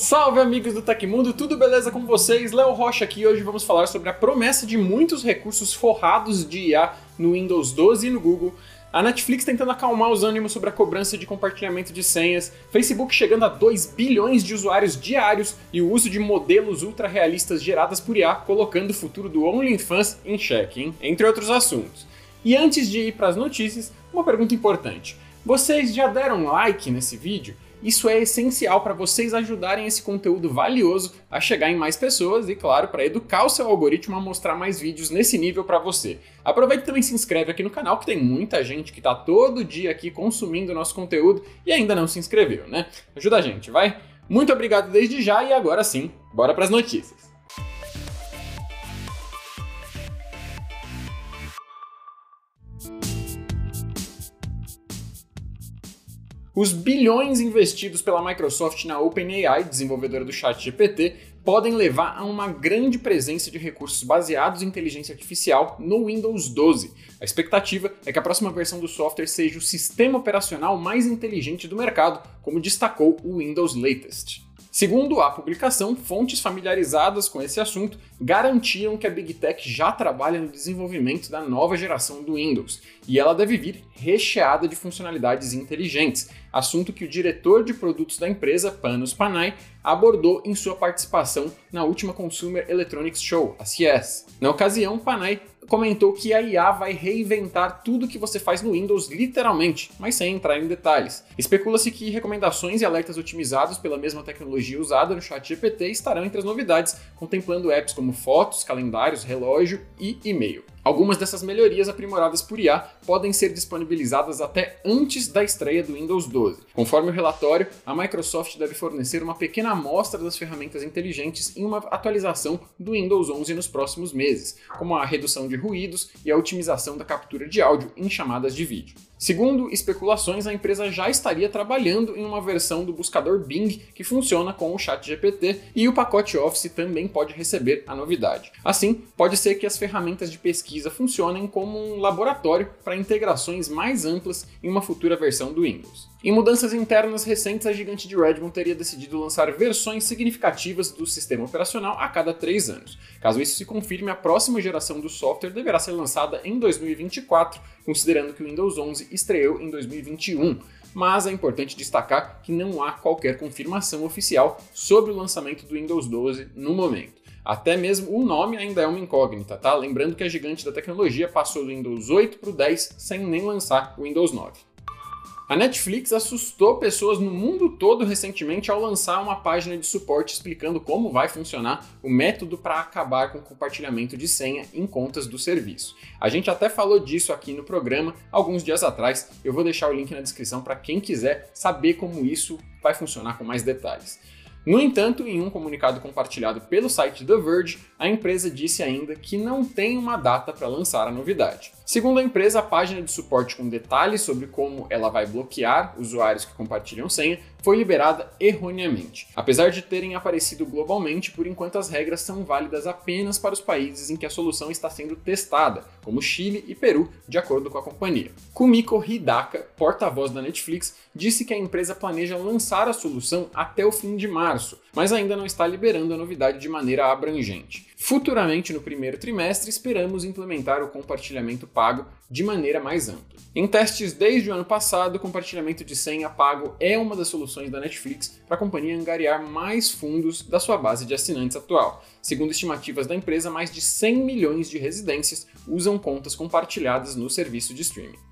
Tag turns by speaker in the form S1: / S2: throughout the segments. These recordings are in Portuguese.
S1: Salve amigos do Tecmundo, tudo beleza com vocês? Léo Rocha aqui hoje vamos falar sobre a promessa de muitos recursos forrados de IA no Windows 12 e no Google, a Netflix tentando acalmar os ânimos sobre a cobrança de compartilhamento de senhas, Facebook chegando a 2 bilhões de usuários diários e o uso de modelos ultra realistas geradas por IA colocando o futuro do OnlyFans em xeque, hein? entre outros assuntos. E antes de ir para as notícias, uma pergunta importante. Vocês já deram like nesse vídeo? Isso é essencial para vocês ajudarem esse conteúdo valioso a chegar em mais pessoas e, claro, para educar o seu algoritmo a mostrar mais vídeos nesse nível para você. Aproveita e também se inscreve aqui no canal, que tem muita gente que está todo dia aqui consumindo nosso conteúdo e ainda não se inscreveu, né? Ajuda a gente, vai? Muito obrigado desde já e agora sim, bora para as notícias. Os bilhões investidos pela Microsoft na OpenAI, desenvolvedora do ChatGPT, podem levar a uma grande presença de recursos baseados em inteligência artificial no Windows 12. A expectativa é que a próxima versão do software seja o sistema operacional mais inteligente do mercado, como destacou o Windows Latest. Segundo a publicação, fontes familiarizadas com esse assunto garantiam que a Big Tech já trabalha no desenvolvimento da nova geração do Windows e ela deve vir recheada de funcionalidades inteligentes, assunto que o diretor de produtos da empresa, Panos Panay, abordou em sua participação na última Consumer Electronics Show, a CES. Na ocasião, Panay comentou que a IA vai reinventar tudo que você faz no Windows literalmente, mas sem entrar em detalhes. Especula-se que recomendações e alertas otimizados pela mesma tecnologia usada no ChatGPT estarão entre as novidades, contemplando apps como fotos, calendários, relógio e e-mail. Algumas dessas melhorias aprimoradas por IA podem ser disponibilizadas até antes da estreia do Windows 12. Conforme o relatório, a Microsoft deve fornecer uma pequena amostra das ferramentas inteligentes em uma atualização do Windows 11 nos próximos meses, como a redução de ruídos e a otimização da captura de áudio em chamadas de vídeo. Segundo especulações, a empresa já estaria trabalhando em uma versão do buscador Bing que funciona com o ChatGPT e o pacote Office também pode receber a novidade. Assim, pode ser que as ferramentas de pesquisa funcionem como um laboratório para integrações mais amplas em uma futura versão do Windows. Em mudanças internas recentes, a gigante de Redmond teria decidido lançar versões significativas do sistema operacional a cada três anos. Caso isso se confirme, a próxima geração do software deverá ser lançada em 2024, considerando que o Windows 11 estreou em 2021 mas é importante destacar que não há qualquer confirmação oficial sobre o lançamento do Windows 12 no momento. Até mesmo o nome ainda é uma incógnita, tá? Lembrando que a gigante da tecnologia passou do Windows 8 para o 10 sem nem lançar o Windows 9. A Netflix assustou pessoas no mundo todo recentemente ao lançar uma página de suporte explicando como vai funcionar o método para acabar com o compartilhamento de senha em contas do serviço. A gente até falou disso aqui no programa alguns dias atrás, eu vou deixar o link na descrição para quem quiser saber como isso vai funcionar com mais detalhes. No entanto, em um comunicado compartilhado pelo site The Verge, a empresa disse ainda que não tem uma data para lançar a novidade. Segundo a empresa, a página de suporte com detalhes sobre como ela vai bloquear usuários que compartilham senha foi liberada erroneamente. Apesar de terem aparecido globalmente, por enquanto as regras são válidas apenas para os países em que a solução está sendo testada, como Chile e Peru, de acordo com a companhia. Kumiko Hidaka, porta-voz da Netflix, disse que a empresa planeja lançar a solução até o fim de março, mas ainda não está liberando a novidade de maneira abrangente. Futuramente, no primeiro trimestre, esperamos implementar o compartilhamento pago de maneira mais ampla. Em testes desde o ano passado, o compartilhamento de senha pago é uma das soluções da Netflix para a companhia angariar mais fundos da sua base de assinantes atual. Segundo estimativas da empresa, mais de 100 milhões de residências usam contas compartilhadas no serviço de streaming.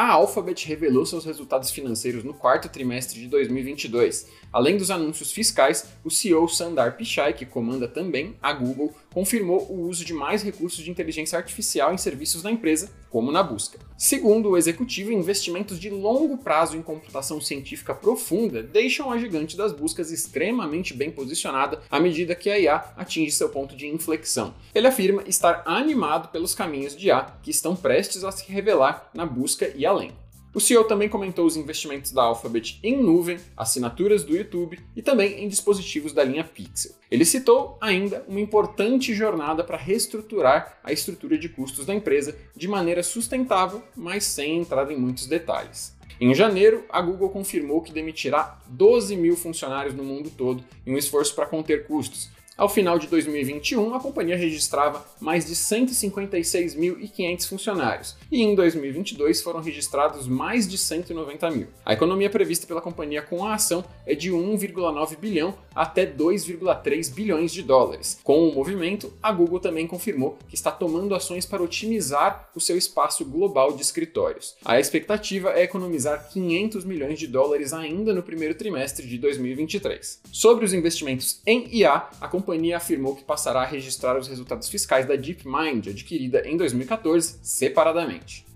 S1: A Alphabet revelou seus resultados financeiros no quarto trimestre de 2022. Além dos anúncios fiscais, o CEO Sundar Pichai, que comanda também a Google, confirmou o uso de mais recursos de inteligência artificial em serviços da empresa, como na busca. Segundo o executivo, investimentos de longo prazo em computação científica profunda deixam a gigante das buscas extremamente bem posicionada à medida que a IA atinge seu ponto de inflexão. Ele afirma estar animado pelos caminhos de IA que estão prestes a se revelar na busca e além. O CEO também comentou os investimentos da Alphabet em nuvem, assinaturas do YouTube e também em dispositivos da linha Pixel. Ele citou ainda uma importante jornada para reestruturar a estrutura de custos da empresa de maneira sustentável, mas sem entrar em muitos detalhes. Em janeiro, a Google confirmou que demitirá 12 mil funcionários no mundo todo em um esforço para conter custos, ao final de 2021, a companhia registrava mais de 156.500 funcionários, e em 2022 foram registrados mais de 190 mil. A economia prevista pela companhia com a ação é de 1,9 bilhão até 2,3 bilhões de dólares. Com o movimento, a Google também confirmou que está tomando ações para otimizar o seu espaço global de escritórios. A expectativa é economizar 500 milhões de dólares ainda no primeiro trimestre de 2023. Sobre os investimentos em IA, a companhia companhia afirmou que passará a registrar os resultados fiscais da DeepMind, adquirida em 2014, separadamente.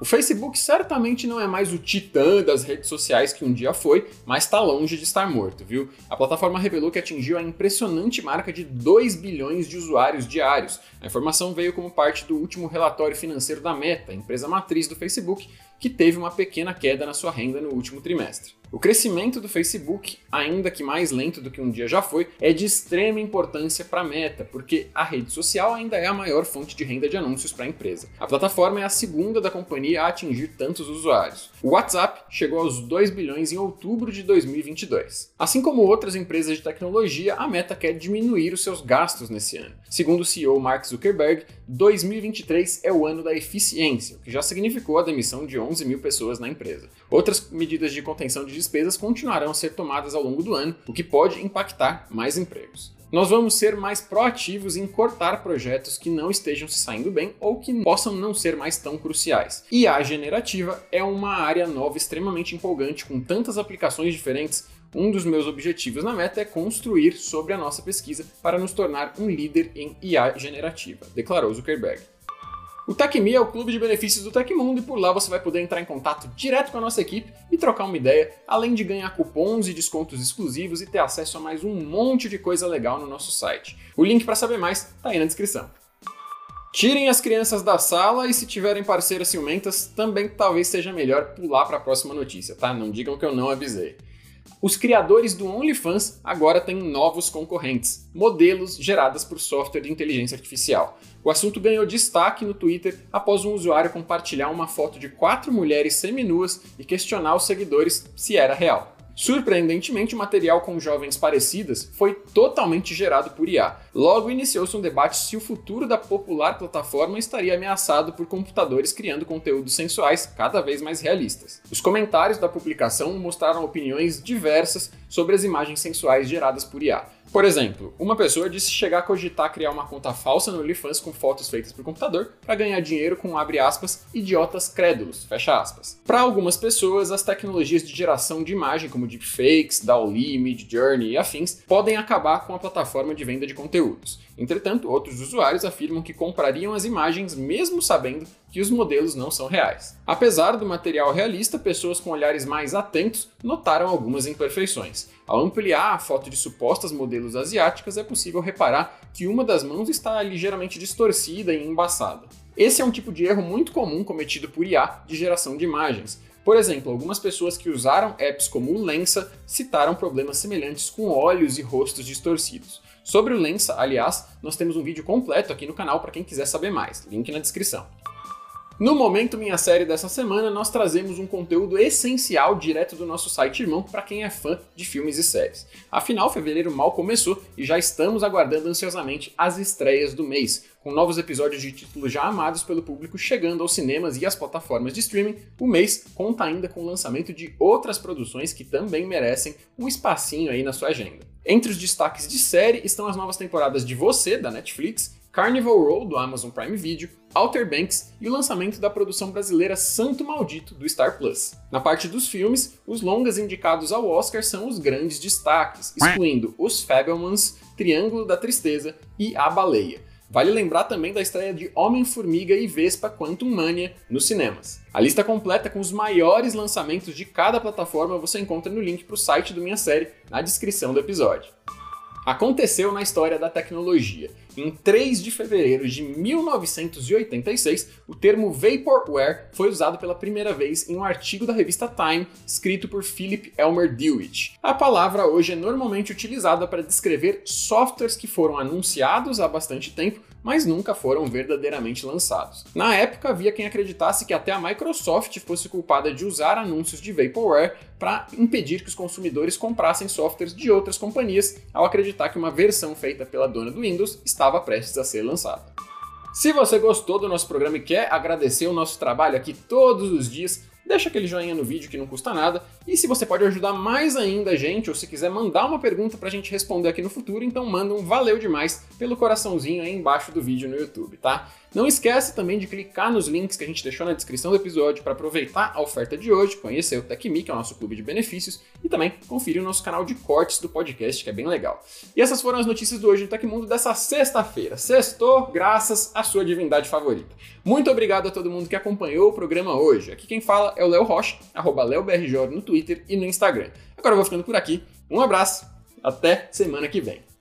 S1: O Facebook certamente não é mais o titã das redes sociais que um dia foi, mas está longe de estar morto, viu? A plataforma revelou que atingiu a impressionante marca de 2 bilhões de usuários diários. A informação veio como parte do último relatório financeiro da Meta, empresa matriz do Facebook, que teve uma pequena queda na sua renda no último trimestre. O crescimento do Facebook, ainda que mais lento do que um dia já foi, é de extrema importância para a Meta, porque a rede social ainda é a maior fonte de renda de anúncios para a empresa. A plataforma é a segunda da companhia a atingir tantos usuários. O WhatsApp chegou aos 2 bilhões em outubro de 2022. Assim como outras empresas de tecnologia, a Meta quer diminuir os seus gastos nesse ano. Segundo o CEO Mark Zuckerberg, 2023 é o ano da eficiência, o que já significou a demissão de 11 mil pessoas na empresa. Outras medidas de contenção de despesas continuarão a ser tomadas ao longo do ano, o que pode impactar mais empregos. Nós vamos ser mais proativos em cortar projetos que não estejam se saindo bem ou que possam não ser mais tão cruciais. E a generativa é uma área nova extremamente empolgante com tantas aplicações diferentes um dos meus objetivos na meta é construir sobre a nossa pesquisa para nos tornar um líder em IA generativa, declarou Zuckerberg. O TecMe é o clube de benefícios do Tecmundo e por lá você vai poder entrar em contato direto com a nossa equipe e trocar uma ideia, além de ganhar cupons e descontos exclusivos e ter acesso a mais um monte de coisa legal no nosso site. O link para saber mais está aí na descrição. Tirem as crianças da sala e se tiverem parceiras ciumentas, também talvez seja melhor pular para a próxima notícia, tá? Não digam que eu não avisei. Os criadores do OnlyFans agora têm novos concorrentes, modelos gerados por software de inteligência artificial. O assunto ganhou destaque no Twitter após um usuário compartilhar uma foto de quatro mulheres seminuas e questionar os seguidores se era real. Surpreendentemente, o material com jovens parecidas foi totalmente gerado por IA. Logo iniciou-se um debate se o futuro da popular plataforma estaria ameaçado por computadores criando conteúdos sensuais cada vez mais realistas. Os comentários da publicação mostraram opiniões diversas sobre as imagens sensuais geradas por IA. Por exemplo, uma pessoa disse chegar a cogitar criar uma conta falsa no OnlyFans com fotos feitas por computador para ganhar dinheiro com, aspas, idiotas crédulos. Para algumas pessoas, as tecnologias de geração de imagem, como deepfakes, DALL-E, Midjourney e afins, podem acabar com a plataforma de venda de conteúdos. Entretanto, outros usuários afirmam que comprariam as imagens mesmo sabendo que os modelos não são reais. Apesar do material realista, pessoas com olhares mais atentos notaram algumas imperfeições. Ao ampliar a foto de supostas modelos asiáticas, é possível reparar que uma das mãos está ligeiramente distorcida e embaçada. Esse é um tipo de erro muito comum cometido por IA de geração de imagens. Por exemplo, algumas pessoas que usaram apps como o Lensa citaram problemas semelhantes com olhos e rostos distorcidos. Sobre o Lensa, aliás, nós temos um vídeo completo aqui no canal para quem quiser saber mais, link na descrição. No Momento Minha Série dessa semana, nós trazemos um conteúdo essencial direto do nosso site irmão para quem é fã de filmes e séries. Afinal, fevereiro mal começou e já estamos aguardando ansiosamente as estreias do mês. Com novos episódios de títulos já amados pelo público chegando aos cinemas e às plataformas de streaming, o mês conta ainda com o lançamento de outras produções que também merecem um espacinho aí na sua agenda. Entre os destaques de série estão as novas temporadas de Você, da Netflix, Carnival Row, do Amazon Prime Video, Outer Banks e o lançamento da produção brasileira Santo Maldito, do Star Plus. Na parte dos filmes, os longas indicados ao Oscar são os grandes destaques, excluindo Os Fabelmans, Triângulo da Tristeza e A Baleia. Vale lembrar também da estreia de Homem-Formiga e Vespa Quantum Mania nos cinemas. A lista completa com os maiores lançamentos de cada plataforma você encontra no link para o site do Minha Série na descrição do episódio. Aconteceu na história da tecnologia. Em 3 de fevereiro de 1986, o termo Vaporware foi usado pela primeira vez em um artigo da revista Time, escrito por Philip Elmer Dewitt. A palavra hoje é normalmente utilizada para descrever softwares que foram anunciados há bastante tempo, mas nunca foram verdadeiramente lançados. Na época, havia quem acreditasse que até a Microsoft fosse culpada de usar anúncios de vaporware para impedir que os consumidores comprassem softwares de outras companhias, ao acreditar que uma versão feita pela dona do Windows estava prestes a ser lançada. Se você gostou do nosso programa e quer agradecer o nosso trabalho aqui todos os dias, deixa aquele joinha no vídeo que não custa nada. E se você pode ajudar mais ainda a gente, ou se quiser mandar uma pergunta pra gente responder aqui no futuro, então manda um valeu demais pelo coraçãozinho aí embaixo do vídeo no YouTube, tá? Não esquece também de clicar nos links que a gente deixou na descrição do episódio para aproveitar a oferta de hoje, conhecer o TechMe, que é o nosso clube de benefícios, e também conferir o nosso canal de cortes do podcast, que é bem legal. E essas foram as notícias do Hoje no Tecmundo dessa sexta-feira. Sextou, graças à sua divindade favorita. Muito obrigado a todo mundo que acompanhou o programa hoje. Aqui quem fala é o Léo Rocha, arroba LeoBRJ no Twitter e no Instagram. Agora eu vou ficando por aqui. Um abraço, até semana que vem.